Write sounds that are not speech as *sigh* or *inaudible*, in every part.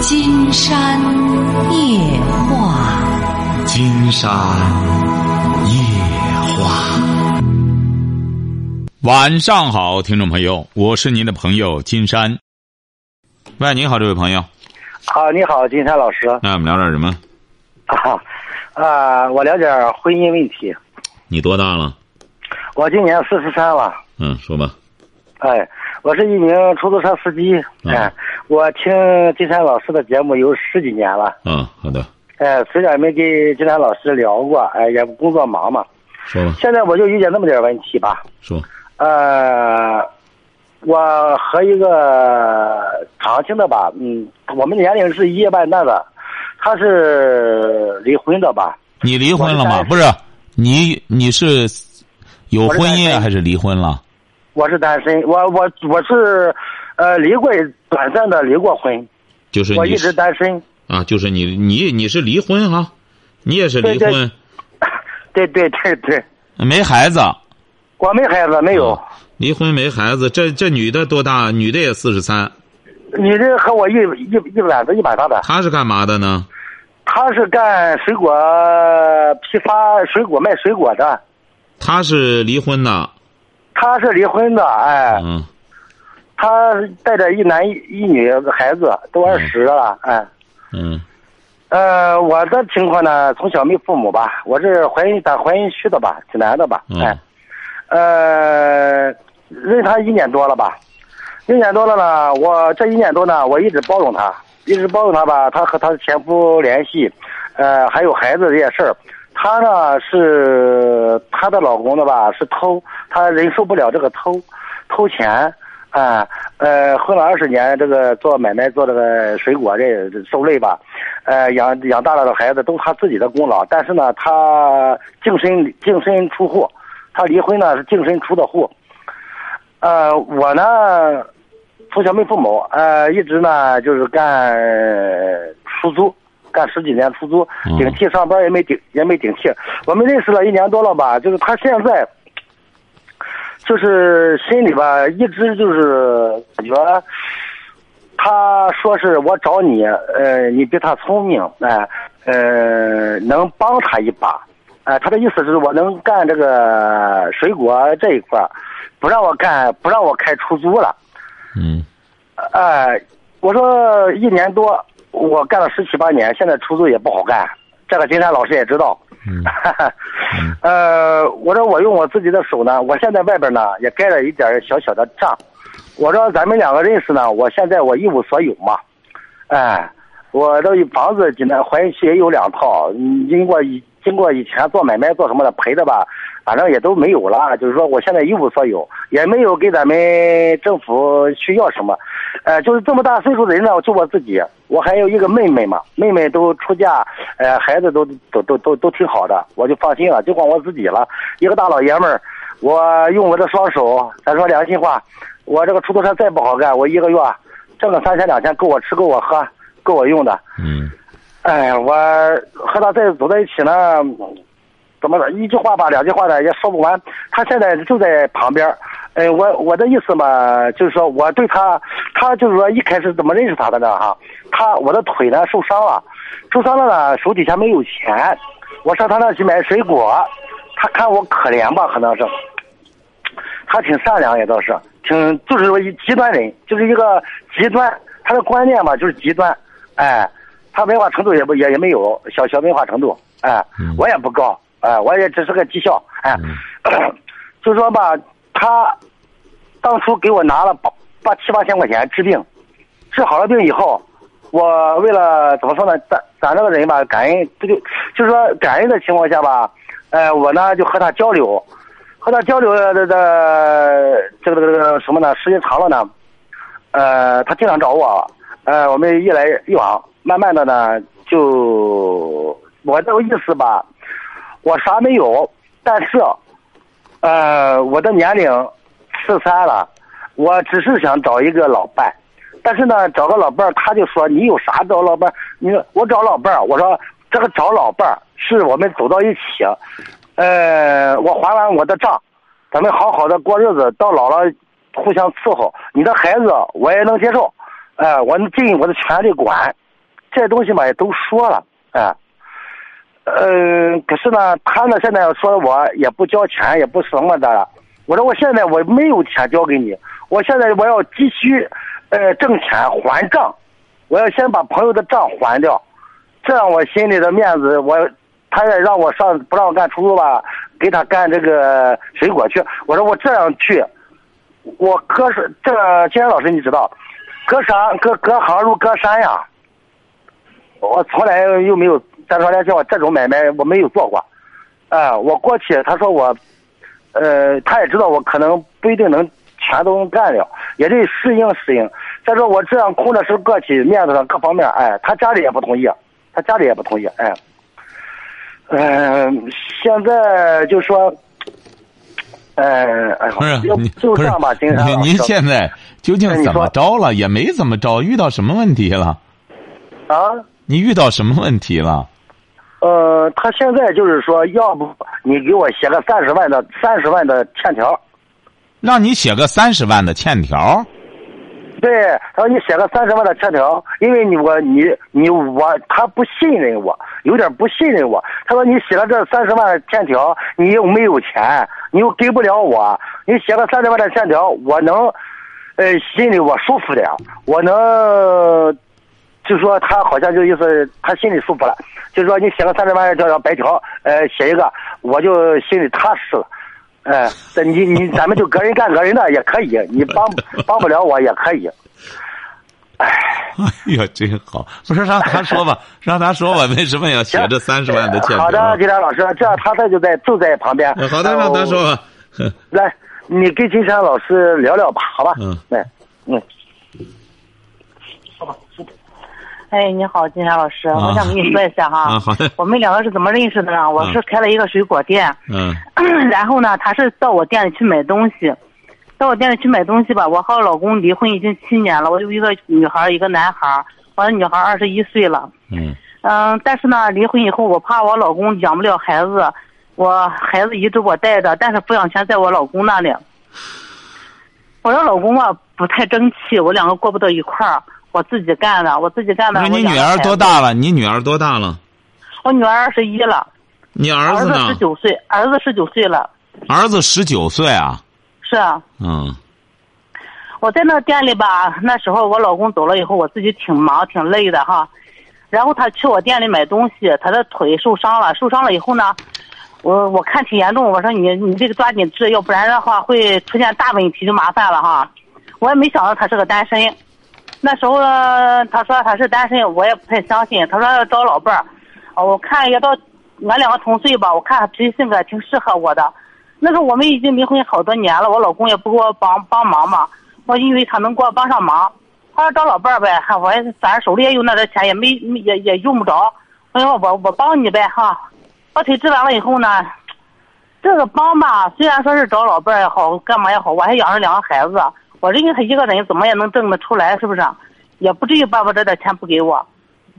金山夜话，金山夜话。晚上好，听众朋友，我是您的朋友金山。喂，你好，这位朋友。好，你好，金山老师。那我们聊点什么？啊啊，我聊点婚姻问题。你多大了？我今年四十三了。嗯，说吧。哎，我是一名出租车司机。哎，我听金山老师的节目有十几年了。嗯，好的。哎，虽然没跟金山老师聊过，哎，也工作忙嘛。说吧。现在我就遇见那么点问题吧。说。呃，我和一个长青的吧，嗯，我们年龄是一夜半大的，他是离婚的吧？你离婚了吗？不是，你你是有婚姻还是离婚了？我是单身，我我我是，呃，离过短暂的离过婚，就是我一直单身啊，就是你你你是离婚哈，你也是离婚，对对 *laughs* 对对，没孩子。我没孩子，没有。离婚没孩子，这这女的多大？女的也四十三。女的和我一一一板子一般大的。她是干嘛的呢？她是干水果批发，水果卖水果的。她是离婚的。她是离婚的，哎。嗯。她带着一男一女孩子，都二十了，哎。嗯。呃，我的情况呢，从小没父母吧，我是怀孕打怀孕区的吧，济南的吧，哎。呃，认他一年多了吧，一年多了呢。我这一年多呢，我一直包容他，一直包容他吧。他和他的前夫联系，呃，还有孩子这些事儿。她呢是她的老公的吧，是偷，她忍受不了这个偷，偷钱，啊，呃，混了二十年，这个做买卖做这个水果这受累吧，呃，养养大了的孩子都他自己的功劳，但是呢，他净身净身出户。他离婚呢是净身出的户，呃，我呢从小没父母，呃，一直呢就是干出租，干十几年出租，顶替上班也没顶也没顶替。我们认识了一年多了吧，就是他现在，就是心里吧一直就是感觉，他说是我找你，呃，你比他聪明，哎，呃，能帮他一把。哎，他的意思是我能干这个水果这一块不让我干，不让我开出租了。嗯。哎，我说一年多，我干了十七八年，现在出租也不好干。这个金山老师也知道。嗯。*laughs* 呃，我说我用我自己的手呢，我现在外边呢也盖了一点小小的账。我说咱们两个认识呢，我现在我一无所有嘛。哎，我这房子济南怀孕区也有两套，经过一。经过以前做买卖做什么的赔的吧，反正也都没有了。就是说，我现在一无所有，也没有给咱们政府去要什么。呃，就是这么大岁数的人呢，就我自己，我还有一个妹妹嘛，妹妹都出嫁，呃，孩子都都都都都挺好的，我就放心了，就光我自己了。一个大老爷们儿，我用我的双手，咱说良心话，我这个出租车再不好干，我一个月挣个三千两千够我吃够我喝够我用的。嗯。哎，我和他在走在一起呢，怎么的？一句话吧，两句话呢也说不完。他现在就在旁边哎，我我的意思嘛，就是说我对他，他就是说一开始怎么认识他的呢？哈，他我的腿呢受伤了，受伤了呢，手底下没有钱，我上他那去买水果，他看我可怜吧，可能是，他挺善良也倒是，挺就是说一极端人，就是一个极端，他的观念嘛就是极端，哎。他文化程度也不也也没有小小文化程度，哎，我也不高，哎，我也只是个技校，哎，*coughs* 就说吧，他当初给我拿了八八七八千块钱治病，治好了病以后，我为了怎么说呢，咱咱这个人吧，感恩，这就就是说感恩的情况下吧，呃，我呢就和他交流，和他交流的这这个这个什么呢？时间长了呢，呃，他经常找我，呃，我们一来一往。慢慢的呢，就我这个意思吧，我啥没有，但是，呃，我的年龄四三了，我只是想找一个老伴，但是呢，找个老伴儿他就说你有啥找老伴儿你说我找老伴儿我说这个找老伴儿是我们走到一起，呃，我还完我的账，咱们好好的过日子，到老了互相伺候，你的孩子我也能接受，哎，我能尽我的全力管。这东西嘛也都说了，哎，嗯，可是呢，他呢现在说我也不交钱，也不什么的。我说我现在我没有钱交给你，我现在我要急需，呃，挣钱还账，我要先把朋友的账还掉，这样我心里的面子，我他也让我上不让我干出租吧，给他干这个水果去。我说我这样去，我隔是这金山老师你知道，隔山隔隔行如隔山呀。我从来又没有咱说来叫我这种买卖我没有做过，啊，我过去他说我，呃，他也知道我可能不一定能全都能干了，也得适应适应。再说我这样空着手过去，面子上各方面，哎，他家里也不同意，他家里也不同意，哎，嗯，现在就说，呃，不是你就这样吧，金山您现在究竟怎么着了？也没怎么着，遇到什么问题了？啊？你遇到什么问题了？呃，他现在就是说，要不你给我写个三十万的三十万的欠条，让你写个三十万的欠条。对，他说你写个三十万的欠条，因为你我你你我他不信任我，有点不信任我。他说你写了这三十万的欠条，你又没有钱，你又给不了我，你写个三十万的欠条，我能，呃，心里我舒服点，我能。就说他好像就意思，他心里舒服了。就是说你写个三十万条白条，呃，写一个，我就心里踏实了。哎，这你你咱们就个人干个人的也可以，你帮 *laughs* 帮不了我也可以。哎，哎呀，真好！不是让他说吧，让他说吧，为什么要写这三十万的欠条？好的，金山老师，这样他他就在就在旁边。好的，让他说吧。来，你跟金山老师聊聊吧，好吧？嗯，来，嗯。哎，你好，金山老师，我想跟你说一下哈。啊，好的。我们两个是怎么认识的呢？我是开了一个水果店。嗯。*clears throat* 然后呢，他是到我店里去买东西，到我店里去买东西吧。我和我老公离婚已经七年了，我有一个女孩，一个男孩。我的女孩二十一岁了。嗯。嗯，但是呢，离婚以后，我怕我老公养不了孩子，我孩子一直我带着，但是抚养权在我老公那里。我的老公啊，不太争气，我两个过不到一块儿。我自己干的，我自己干的。那你女儿多大了？你女儿多大了？我女儿二十一了。你儿子呢？儿子十九岁，儿子十九岁了。儿子十九岁啊？是啊。嗯。我在那店里吧，那时候我老公走了以后，我自己挺忙挺累的哈。然后他去我店里买东西，他的腿受伤了，受伤了以后呢，我我看挺严重，我说你你这个抓紧治，要不然的话会出现大问题，就麻烦了哈。我也没想到他是个单身。那时候他说他是单身，我也不太相信。他说要找老伴儿，我看也到俺两个同岁吧，我看他脾气性格挺适合我的。那时候我们已经离婚好多年了，我老公也不给我帮帮忙嘛。我以为他能给我帮上忙，他说找老伴儿呗，我反正手里也有那点钱，也没也也用不着。我说我我帮你呗哈。把腿治完了以后呢，这个帮吧，虽然说是找老伴儿也好，干嘛也好，我还养着两个孩子。我认为他一个人怎么也能挣得出来，是不是？也不至于爸爸这点钱不给我。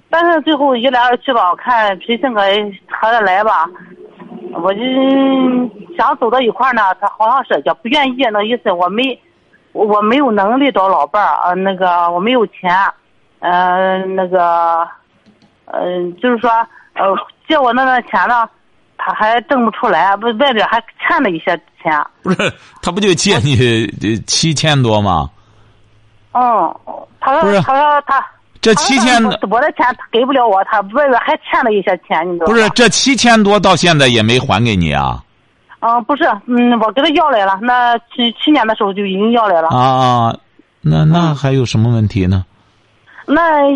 但是最后一来二去吧，我看脾气性格合得来吧，我就想走到一块儿呢。他好像是也不愿意，那意思我没我没有能力找老伴儿啊，那个我没有钱，嗯，那个嗯，就是说呃借我那点钱呢。他还挣不出来，不外边还欠了一些钱。不是，他不就借你七千多吗？嗯，他说，他说他这七千，我的钱他给不了我，他外边还欠了一些钱，你知道不是，这七千多到现在也没还给你啊？嗯，不是，嗯，我给他要来了，那去去年的时候就已经要来了。啊，那那还有什么问题呢？那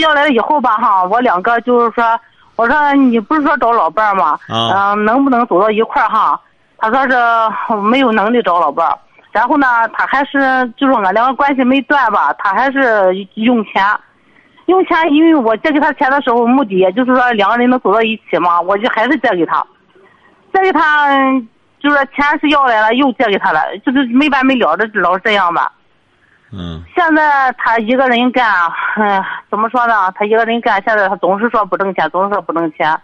要来了以后吧，哈，我两个就是说。我说你不是说找老伴儿吗？嗯，能不能走到一块儿哈？他说是没有能力找老伴儿。然后呢，他还是就是俺两个关系没断吧，他还是用钱，用钱，因为我借给他钱的时候，目的也就是说两个人能走到一起嘛，我就还是借给他，借给他，就是钱是要来了，又借给他了，就是没完没了的，老是这样吧。嗯，现在他一个人干，哎，怎么说呢？他一个人干，现在他总是说不挣钱，总是说不挣钱。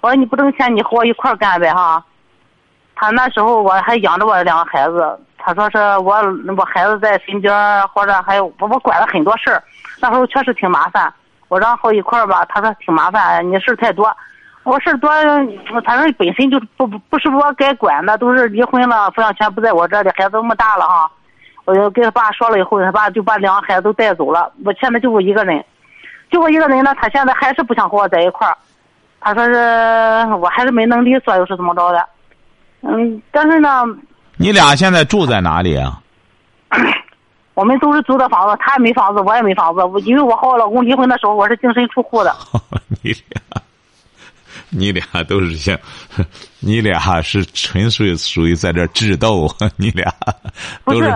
我说你不挣钱，你和我一块干呗哈。他那时候我还养着我两个孩子，他说是我我孩子在身边，或者还有我我管了很多事儿。那时候确实挺麻烦，我让好一块儿吧，他说挺麻烦，你事儿太多。我事儿多，他说本身就不不是我该管的，都是离婚了，抚养权不在我这里，孩子那么大了哈。我就跟他爸说了以后，他爸就把两个孩子都带走了。我现在就我一个人，就我一个人呢，他现在还是不想和我在一块儿。他说是我还是没能力说，又是怎么着的？嗯，但是呢，你俩现在住在哪里啊？*coughs* 我们都是租的房子，他也没房子，我也没房子。我因为我和我老公离婚的时候，我是净身出户的。*laughs* 你俩，你俩都是像，*laughs* 你俩是纯粹属于在这智斗，*laughs* 你俩不是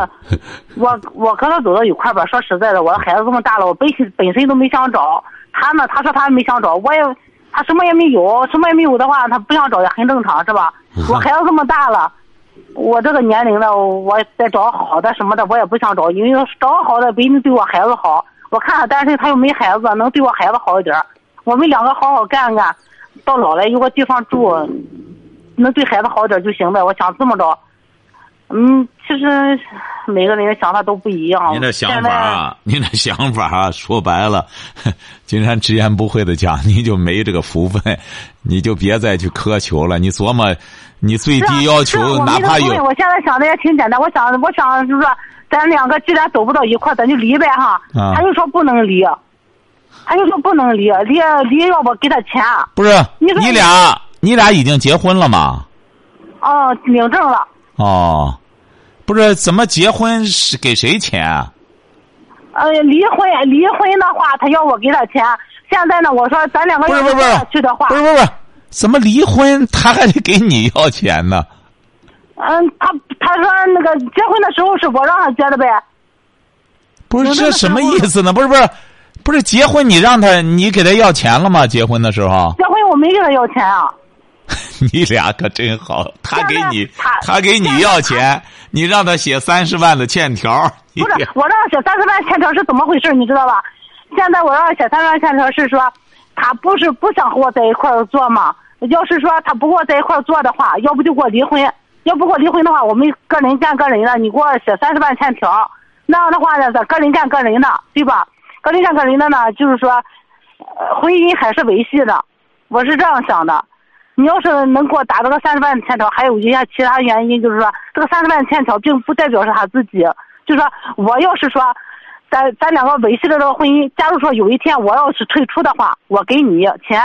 我，我和他走到一块儿吧。说实在的，我的孩子这么大了，我本身本身都没想找他呢。他说他没想找，我也他什么也没有，什么也没有的话，他不想找也很正常，是吧？我孩子这么大了。我这个年龄了，我再找好的什么的，我也不想找，因为找好的不一定对我孩子好。我看他单身，他又没孩子，能对我孩子好一点。我们两个好好干干，到老了有个地方住，能对孩子好点就行呗。我想这么着。嗯，其实每个人的想法都不一样。您的想法，啊您的想法啊说白了，金山直言不讳的讲，你就没这个福分，你就别再去苛求了。你琢磨，你最低要求哪怕有。我现在想的也挺简单，我想，我想就是说，咱两个既然走不到一块咱就离呗哈。他就说不能离，他就说不能离，离离要不给他钱。不是，你俩你俩已经结婚了吗？哦，领证了。哦，不是怎么结婚是给谁钱？啊呃，离婚离婚的话，他要我给他钱。现在呢，我说咱两个要不下去的话，不是不是不是，怎么离婚他还得给你要钱呢？嗯，他他说那个结婚的时候是我让他结的呗。不是这什么意思呢？不是不是，不是结婚你让他你给他要钱了吗？结婚的时候？结婚我没给他要钱啊。*laughs* 你俩可真好，他给你，他给你要钱，你让他写三十万的欠条。不是，我让他写三十万欠条是怎么回事？你知道吧？现在我让他写三十万欠条是说，他不是不想和我在一块儿做吗？要是说他不和我在一块儿做的话，要不就给我离婚；要不给我离婚的话，我们个人干个人的，你给我写三十万欠条。那样的话呢，咱个人干个人的，对吧？个人干个人的呢，就是说，婚姻还是维系的。我是这样想的。你要是能给我打这个三十万的欠条，还有一些其他原因，就是说这个三十万欠条并不代表是他自己，就是说我要是说，咱咱两个维系的这个婚姻，假如说有一天我要是退出的话，我给你钱；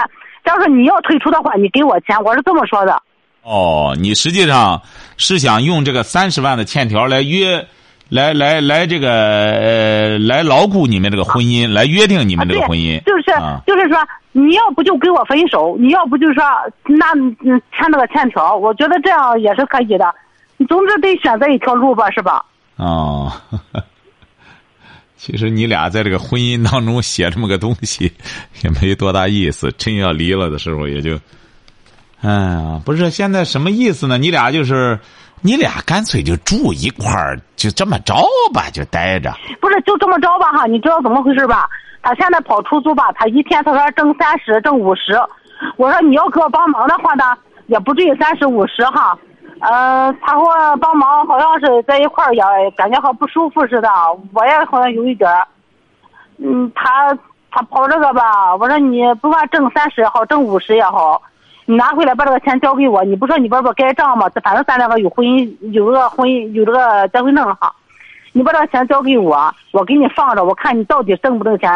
假如说你要退出的话，你给我钱，我是这么说的。哦，你实际上是想用这个三十万的欠条来约。来来来，这个呃，来牢固你们这个婚姻，来约定你们这个婚姻。就是就是说，你要不就跟我分手，你要不就说那签那个欠条，我觉得这样也是可以的。你总之得选择一条路吧，是吧？哦，其实你俩在这个婚姻当中写这么个东西，也没多大意思。真要离了的时候，也就，哎呀，不是现在什么意思呢？你俩就是。你俩干脆就住一块儿，就这么着吧，就待着。不是，就这么着吧哈？你知道怎么回事吧？他现在跑出租吧，他一天他说挣三十，挣五十。我说你要给我帮忙的话呢，也不至于三十五十哈。嗯，他说帮忙，好像是在一块儿也感觉好不舒服似的。我也好像有一点儿。嗯，他他跑这个吧，我说你不管挣三十也好，挣五十也好。你拿回来把这个钱交给我，你不说你这不该账吗？反正咱两个有婚姻，有这个婚姻，有这个结婚证哈。你把这个钱交给我，我给你放着，我看你到底挣不挣钱。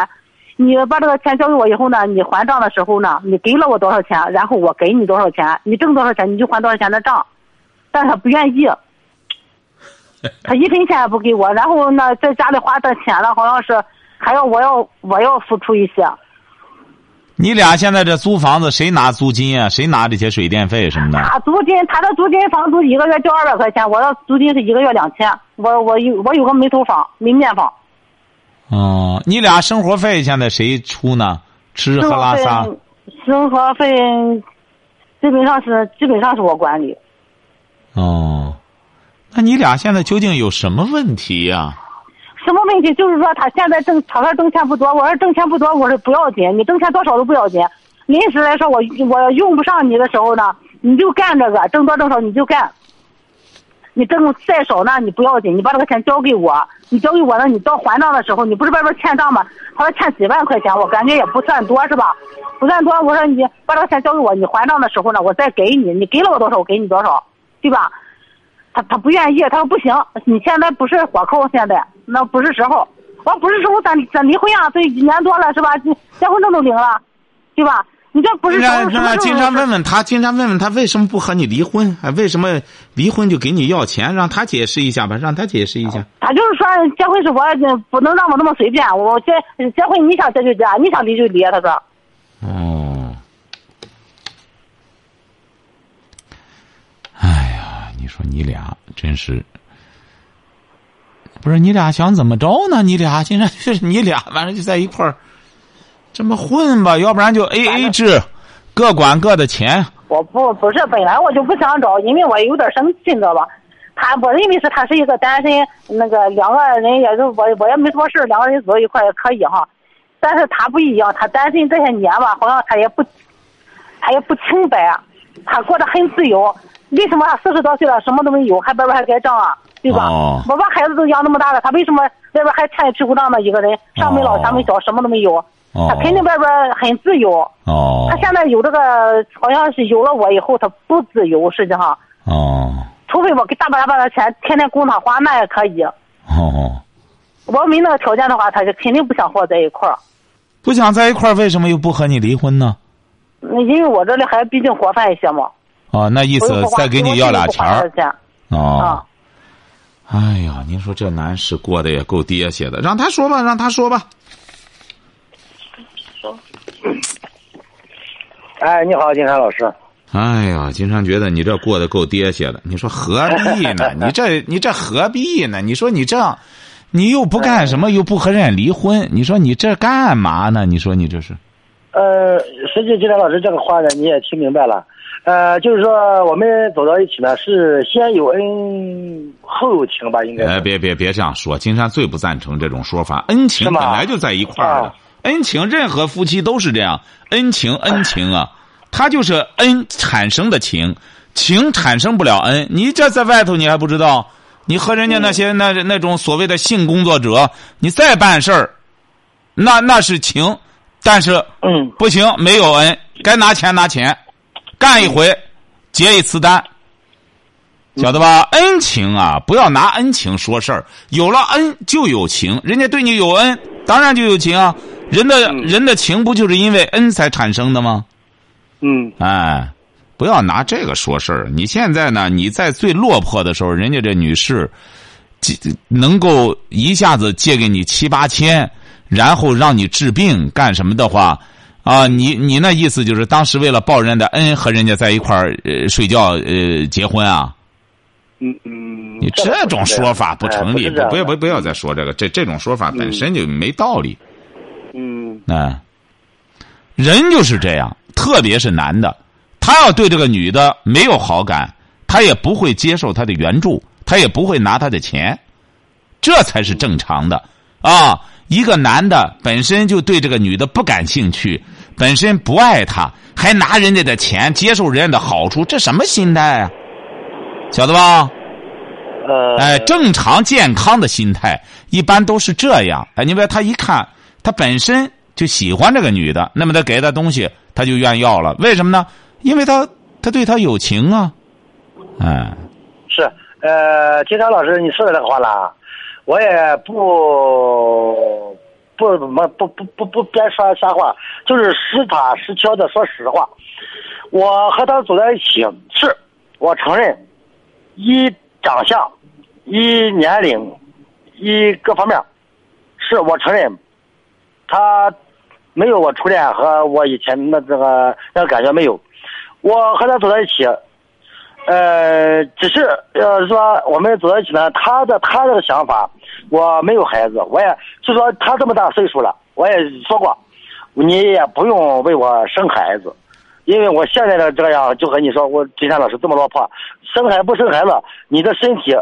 你把这个钱交给我以后呢，你还账的时候呢，你给了我多少钱，然后我给你多少钱，你挣多少钱你就还多少钱的账。但他不愿意，他一分钱也不给我，然后呢，在家里花的钱了，好像是还要我要我要付出一些。你俩现在这租房子，谁拿租金啊？谁拿这些水电费什么的？他租金，他的租金房租一个月交二百块钱，我的租金是一个月两千。我我有我有个煤头房，煤面房。哦，你俩生活费现在谁出呢？吃喝拉撒。生活费基本上是基本上是我管理。哦，那你俩现在究竟有什么问题呀？什么问题？就是说他现在挣，他说挣钱不多。我说挣钱不多，我说不要紧，你挣钱多少都不要紧。临时来说，我我用不上你的时候呢，你就干这个，挣多挣少你就干。你挣再少呢，你不要紧，你把这个钱交给我，你交给我呢，你到还账的时候，你不是外边欠账吗？他说欠几万块钱，我感觉也不算多是吧？不算多，我说你把这个钱交给我，你还账的时候呢，我再给你，你给了我多少，我给你多少，对吧？他他不愿意，他说不行，你现在不是火扣，现在那不是时候。我不是时候，咱咱离婚呀，这一年多了是吧？结婚证都领了，对吧？你这不是时候让让经常问问他，经常问问他为什么不和你离婚？哎，为什么离婚就给你要钱？让他解释一下吧，让他解释一下。他就是说结婚是我不能让我那么随便，我结结婚你想结就结，你想离就离。他说。哦。哎呀，你说你俩真是。不是你俩想怎么着呢？你俩现在就是你俩，反正就在一块儿这么混吧，要不然就 A A 制，各管各的钱。我不不是，本来我就不想找，因为我有点生气，你知道吧？他我认为是他是一个单身，那个两个人也就我我也没什么事两个人走一块也可以哈。但是他不一样，他单身这些年吧，好像他也不，他也不清白，他过得很自由。为什么他四十多岁了，什么都没有，还白白还盖章啊？对吧？我把孩子都养那么大了，他为什么外边还欠一屁股账的一个人，上没老下没小，什么都没有？他肯定外边很自由。哦。他现在有这个，好像是有了我以后，他不自由，实际上。哦。除非我给大把大把的钱，天天供他花，那也可以。哦。我没那个条件的话，他就肯定不想和我在一块儿。不想在一块儿，为什么又不和你离婚呢？那因为我这里还毕竟活泛一些嘛。哦，那意思再给你要俩钱儿。哦。哎呀，您说这男士过得也够爹些的，让他说吧，让他说吧。说。哎，你好，金山老师。哎呀，金山觉得你这过得够爹些的，你说何必呢？*laughs* 你这你这何必呢？你说你这样，你又不干什么，又不和人家离婚，你说你这干嘛呢？你说你这是？呃，实际金山老师这个话呢，你也听明白了。呃，就是说我们走到一起呢，是先有恩后有情吧？应该。哎，别别别这样说，金山最不赞成这种说法。恩情本来就在一块儿的，恩情任何夫妻都是这样，恩情恩情啊，它就是恩产生的情，情产生不了恩。你这在外头你还不知道，你和人家那些那那种所谓的性工作者，你再办事儿，那那是情，但是嗯不行，没有恩，该拿钱拿钱。干一回，结一次单，晓得吧？恩情啊，不要拿恩情说事儿。有了恩就有情，人家对你有恩，当然就有情啊。人的人的情不就是因为恩才产生的吗？嗯，哎，不要拿这个说事儿。你现在呢？你在最落魄的时候，人家这女士，能够一下子借给你七八千，然后让你治病干什么的话。啊，你你那意思就是当时为了报人家的恩和人家在一块儿呃睡觉呃结婚啊？嗯嗯，你这种说法不成立，不要不不要再说这个，这这种说法本身就没道理。嗯，哎，人就是这样，特别是男的，他要对这个女的没有好感，他也不会接受她的援助，他也不会拿她的钱，这才是正常的啊。一个男的本身就对这个女的不感兴趣。本身不爱他，还拿人家的钱，接受人家的好处，这什么心态啊？晓得吧？呃，哎，正常健康的心态一般都是这样。哎，你别他一看，他本身就喜欢这个女的，那么他给他东西，他就愿意要了。为什么呢？因为他他对他有情啊。哎，是呃，金山老师，你说的这个话啦，我也不。不怎么不不不不别说瞎话，就是实打实敲的说实话。我和他走在一起，是我承认，一长相，一年龄，一各方面，是我承认，他没有我初恋和我以前那这个那个感觉没有。我和他走在一起，呃，只是呃说我们走在一起呢，他的他这个想法。我没有孩子，我也就说他这么大岁数了，我也说过，你也不用为我生孩子，因为我现在的这样就和你说，我金山老师这么落魄，生孩不生孩子，你的身体，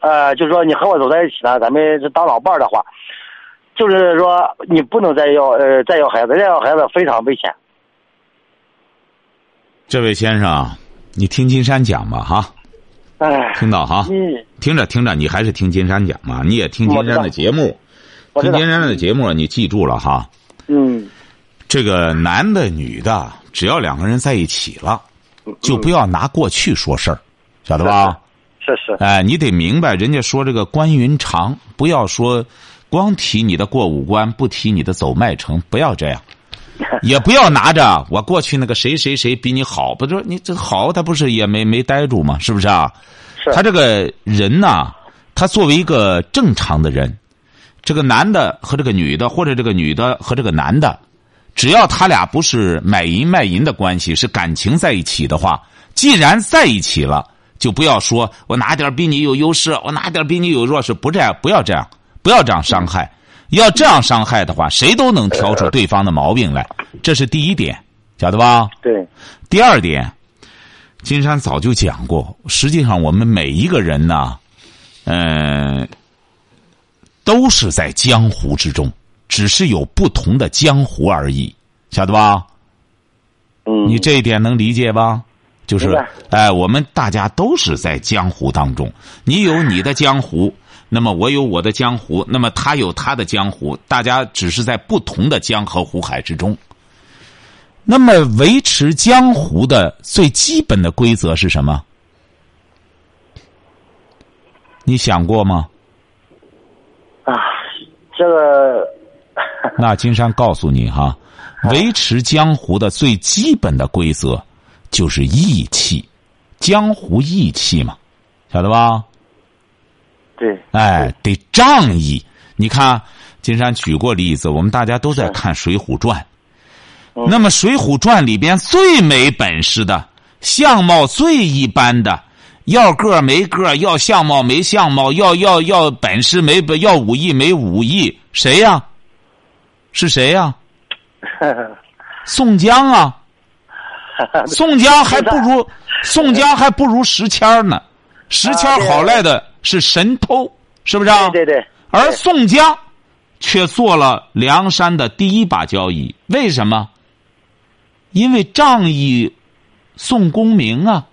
呃，就是说你和我走在一起呢，咱们当老伴儿的话，就是说你不能再要呃再要孩子，再要孩子非常危险。这位先生，你听金山讲吧哈，哎，听到哈？你听着听着，你还是听金山讲嘛，你也听金山的节目，听金山的节目，你记住了哈。嗯。这个男的女的，只要两个人在一起了，就不要拿过去说事儿，晓得吧？是是，哎，你得明白，人家说这个关云长，不要说光提你的过五关，不提你的走麦城，不要这样，*laughs* 也不要拿着我过去那个谁谁谁比你好，不是你这好，他不是也没没待住吗？是不是啊？是他这个人呐，他作为一个正常的人，这个男的和这个女的，或者这个女的和这个男的，只要他俩不是买淫卖淫的关系，是感情在一起的话，既然在一起了，就不要说我哪点比你有优势，我哪点比你有弱势，不这样，不要这样，不要这样伤害。要这样伤害的话，谁都能挑出对方的毛病来，这是第一点，晓得吧？对，第二点，金山早就讲过，实际上我们每一个人呢，嗯、都是在江湖之中，只是有不同的江湖而已，晓得吧？嗯，你这一点能理解吧？就是哎，我们大家都是在江湖当中，你有你的江湖，那么我有我的江湖，那么他有他的江湖，大家只是在不同的江河湖海之中。那么，维持江湖的最基本的规则是什么？你想过吗？啊，这个 *laughs* 那金山告诉你哈，维持江湖的最基本的规则就是义气，江湖义气嘛，晓得吧？对，哎，得仗义。你看，金山举过例子，我们大家都在看《水浒传》。那么，《水浒传》里边最没本事的、相貌最一般的，要个没个，要相貌没相貌，要要要本事没本，要武艺没武艺，谁呀？是谁呀？宋江啊！*laughs* 宋江还不如宋江还不如石谦呢，石谦好赖的是神偷，是不是啊？对对对，而宋江却做了梁山的第一把交椅，为什么？因为仗义宋公明啊，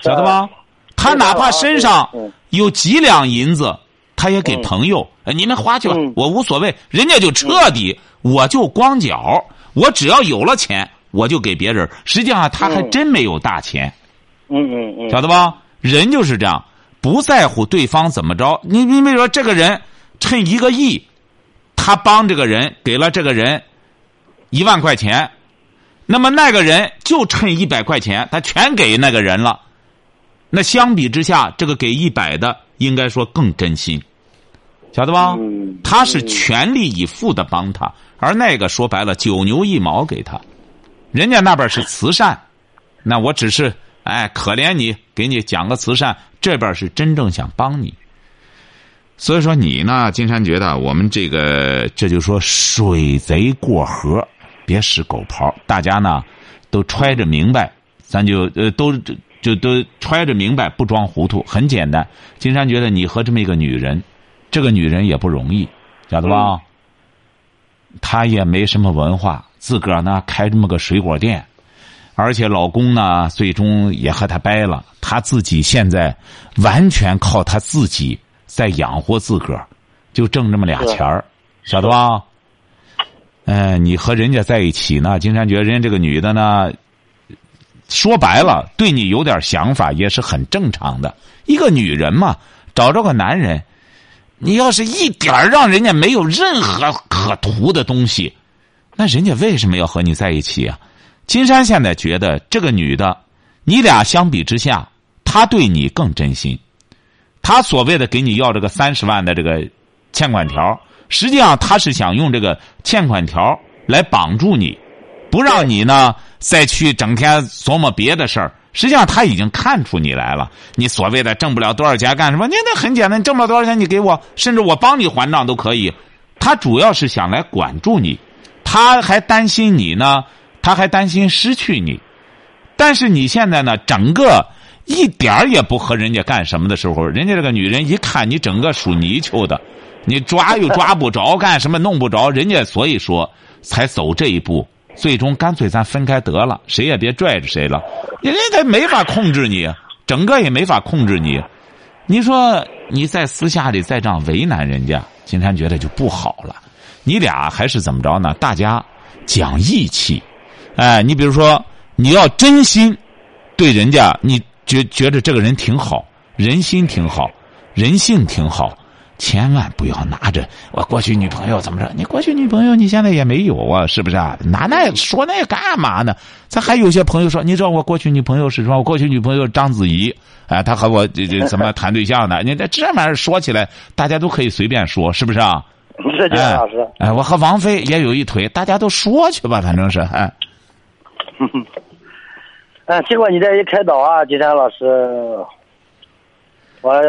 晓得吧？他哪怕身上嗯有几两银子，他也给朋友，哎你们花去吧嗯，我无所谓。人家就彻底，我就光脚，我只要有了钱，我就给别人。实际上他还嗯真没有大钱。嗯嗯嗯，晓得吧？人就是这样，不在乎对方怎么着。你你比如说，这个人趁一个亿，他帮这个人给了这个人一万块钱，那么那个人就趁一百块钱，他全给那个人了。那相比之下，这个给一百的应该说更真心，晓得吧？嗯他是全力以赴的帮他，而那个说白了九牛一毛给他，人家那边是慈善，那我只是哎可怜你，给你讲个慈善，这边是真正想帮你。所以说你呢，金山觉得我们这个这就说水贼过河，别使狗刨，大家呢都揣着明白，咱就呃都就就都揣着明白，不装糊涂，很简单。金山觉得你和这么一个女人，这个女人也不容易，晓得吧？她也没什么文化，自个儿呢开这么个水果店，而且老公呢最终也和她掰了，她自己现在完全靠她自己在养活自个儿，就挣这么俩钱儿，晓得吧？嗯、你和人家在一起呢，金山觉得人家这个女的呢，说白了，对你有点想法也是很正常的。一个女人嘛，找着个男人，你要是一点儿让人家没有任何可图的东西，那人家为什么要和你在一起啊？金山现在觉得这个女的，你俩相比之下，她对你更真心。她所谓的给你要这个三十万的这个欠款条，实际上她是想用这个欠款条来绑住你，不让你呢再去整天琢磨别的事儿。实际上他已经看出你来了，你所谓的挣不了多少钱干什么？你那很简单，挣不了多少钱你给我，甚至我帮你还账都可以。他主要是想来管住你，他还担心你呢，他还担心失去你。但是你现在呢，整个一点儿也不和人家干什么的时候，人家这个女人一看你整个属泥鳅的，你抓又抓不着，干什么弄不着，人家所以说才走这一步。最终干脆咱分开得了，谁也别拽着谁了，人家他没法控制你，整个也没法控制你。你说你在私下里再这样为难人家，金山觉得就不好了。你俩还是怎么着呢？大家讲义气，哎，你比如说你要真心对人家，你觉觉得这个人挺好，人心挺好，人性挺好。千万不要拿着我过去女朋友怎么着？你过去女朋友你现在也没有啊，是不是啊？拿那说那干嘛呢？咱还有些朋友说，你知道我过去女朋友是什么？我过去女朋友章子怡，哎，她和我这这怎么谈对象呢？你这这玩意儿说起来，大家都可以随便说，是不是啊？是就是老师。哎，我和王菲也有一腿，大家都说去吧，反正是哎。嗯，经过你这一开导啊，金山老师。我，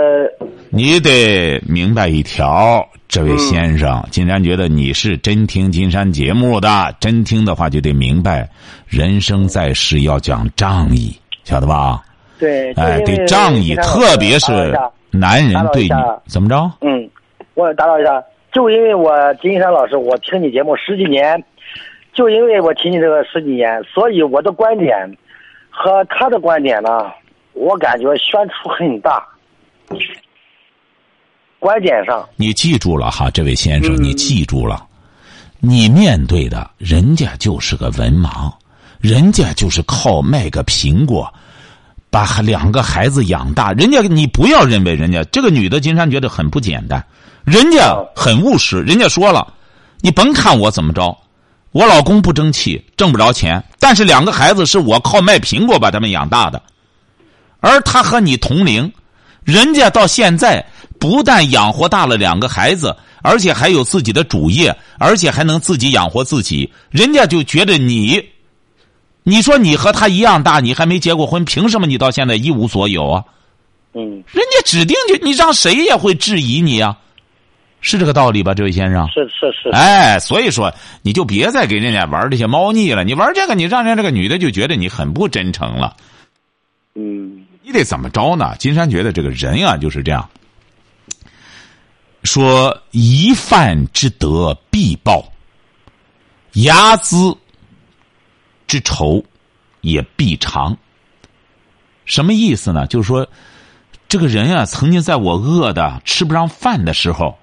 你得明白一条，这位先生，金山觉得你是真听金山节目的，真听的话就得明白，人生在世要讲仗义，晓得吧？对，哎，得仗义，特别是男人对你怎么着？嗯，我打扰一下，就因为我金山老师，我听你节目十几年，就因为我听你这个十几年，所以我的观点和他的观点呢，我感觉悬殊很大。观点上，你记住了哈，这位先生，你记住了，你面对的人家就是个文盲，人家就是靠卖个苹果，把两个孩子养大。人家你不要认为人家这个女的，金山觉得很不简单，人家很务实。人家说了，你甭看我怎么着，我老公不争气，挣不着钱，但是两个孩子是我靠卖苹果把他们养大的，而他和你同龄。人家到现在不但养活大了两个孩子，而且还有自己的主业，而且还能自己养活自己。人家就觉得你，你说你和他一样大，你还没结过婚，凭什么你到现在一无所有啊？嗯，人家指定就你让谁也会质疑你啊，是这个道理吧，这位先生？是是是。哎，所以说你就别再给人家玩这些猫腻了。你玩这个，你让人家这个女的就觉得你很不真诚了。嗯。你得怎么着呢？金山觉得这个人啊就是这样，说一饭之德必报，睚眦之仇也必偿。什么意思呢？就是说，这个人啊，曾经在我饿的吃不上饭的时候，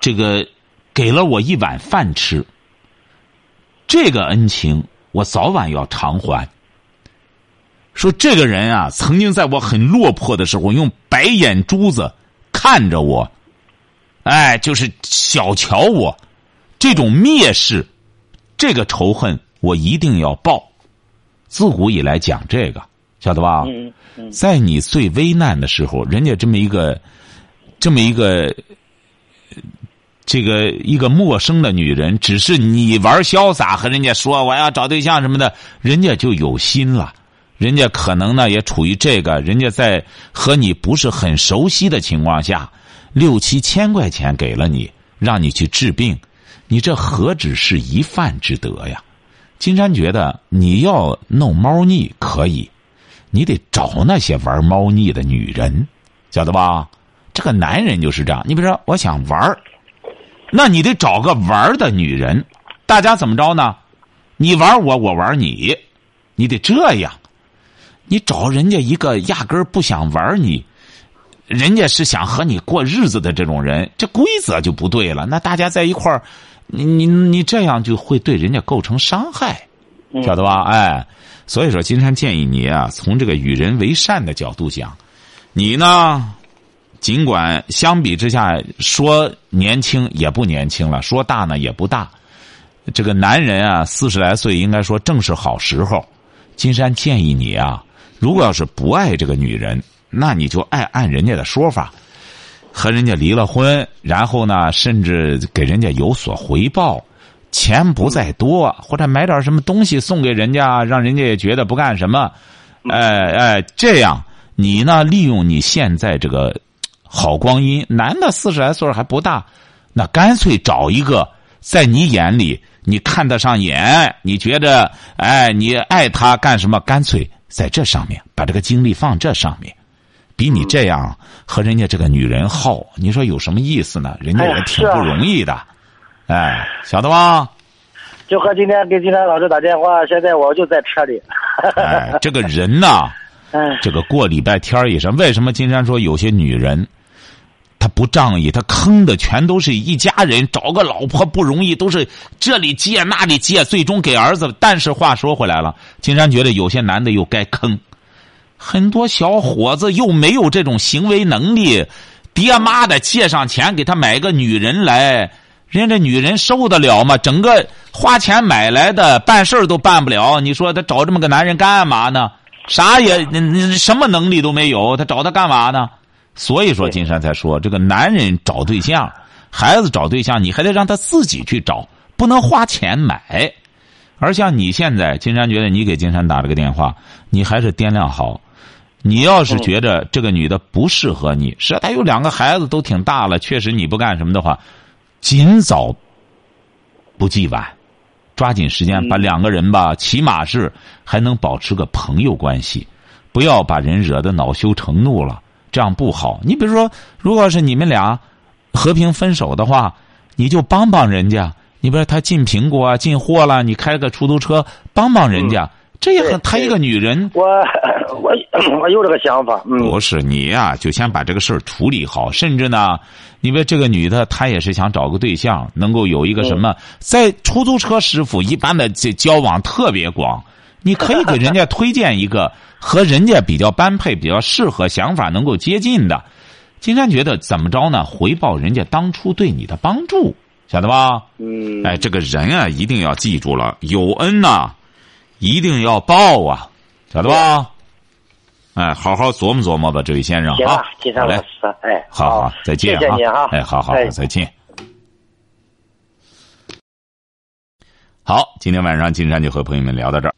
这个给了我一碗饭吃，这个恩情我早晚要偿还。说这个人啊，曾经在我很落魄的时候，用白眼珠子看着我，哎，就是小瞧我，这种蔑视，这个仇恨我一定要报。自古以来讲这个，晓得吧？在你最危难的时候，人家这么一个，这么一个，这个一个陌生的女人，只是你玩潇洒和人家说我要找对象什么的，人家就有心了。人家可能呢也处于这个，人家在和你不是很熟悉的情况下，六七千块钱给了你，让你去治病，你这何止是一饭之德呀？金山觉得你要弄猫腻可以，你得找那些玩猫腻的女人，晓得吧？这个男人就是这样。你比如说，我想玩那你得找个玩的女人，大家怎么着呢？你玩我，我玩你，你得这样。你找人家一个压根儿不想玩你，人家是想和你过日子的这种人，这规则就不对了。那大家在一块儿，你你你这样就会对人家构成伤害，晓得吧？哎，所以说，金山建议你啊，从这个与人为善的角度讲，你呢，尽管相比之下说年轻也不年轻了，说大呢也不大，这个男人啊，四十来岁应该说正是好时候。金山建议你啊。如果要是不爱这个女人，那你就爱按人家的说法，和人家离了婚，然后呢，甚至给人家有所回报，钱不在多，或者买点什么东西送给人家，让人家也觉得不干什么，哎哎，这样你呢，利用你现在这个好光阴，男的四十来岁还不大，那干脆找一个在你眼里你看得上眼，你觉得哎，你爱他干什么，干脆。在这上面把这个精力放这上面，比你这样和人家这个女人耗，你说有什么意思呢？人家也挺不容易的，哎，晓得吧？就和今天给金山老师打电话，现在我就在车里。哎，这个人呐，*laughs* 哎，这个过礼拜天儿也是。为什么金山说有些女人，她不仗义，他坑的全都是一家人，找个老婆不容易，都是这里借那里借，最终给儿子。但是话说回来了，金山觉得有些男的又该坑，很多小伙子又没有这种行为能力，爹妈的借上钱给他买个女人来。人家这女人受得了吗？整个花钱买来的，办事都办不了。你说他找这么个男人干嘛呢？啥也，什么能力都没有，他找他干嘛呢？所以说，金山才说，这个男人找对象，孩子找对象，你还得让他自己去找，不能花钱买。而像你现在，金山觉得你给金山打了个电话，你还是掂量好。你要是觉得这个女的不适合你，是她有两个孩子都挺大了，确实你不干什么的话。尽早，不计晚，抓紧时间把两个人吧，起码是还能保持个朋友关系，不要把人惹得恼羞成怒了，这样不好。你比如说，如果是你们俩和平分手的话，你就帮帮人家。你比如说他进苹果啊，进货了，你开个出租车帮帮人家。这也很，她一个女人，我我我有这个想法。不是你呀，就先把这个事儿处理好。甚至呢，因为这个女的她也是想找个对象，能够有一个什么，在出租车师傅一般的这交往特别广，你可以给人家推荐一个和人家比较般配、比较适合、想法能够接近的。金山觉得怎么着呢？回报人家当初对你的帮助，晓得吧？嗯。哎，这个人啊，一定要记住了，有恩呐。一定要报啊，晓得吧？哎，好好琢磨琢磨吧，这位先生啊。金山老师，哎，好好，再见啊！哎，好好，再见。好，今天晚上金山就和朋友们聊到这儿。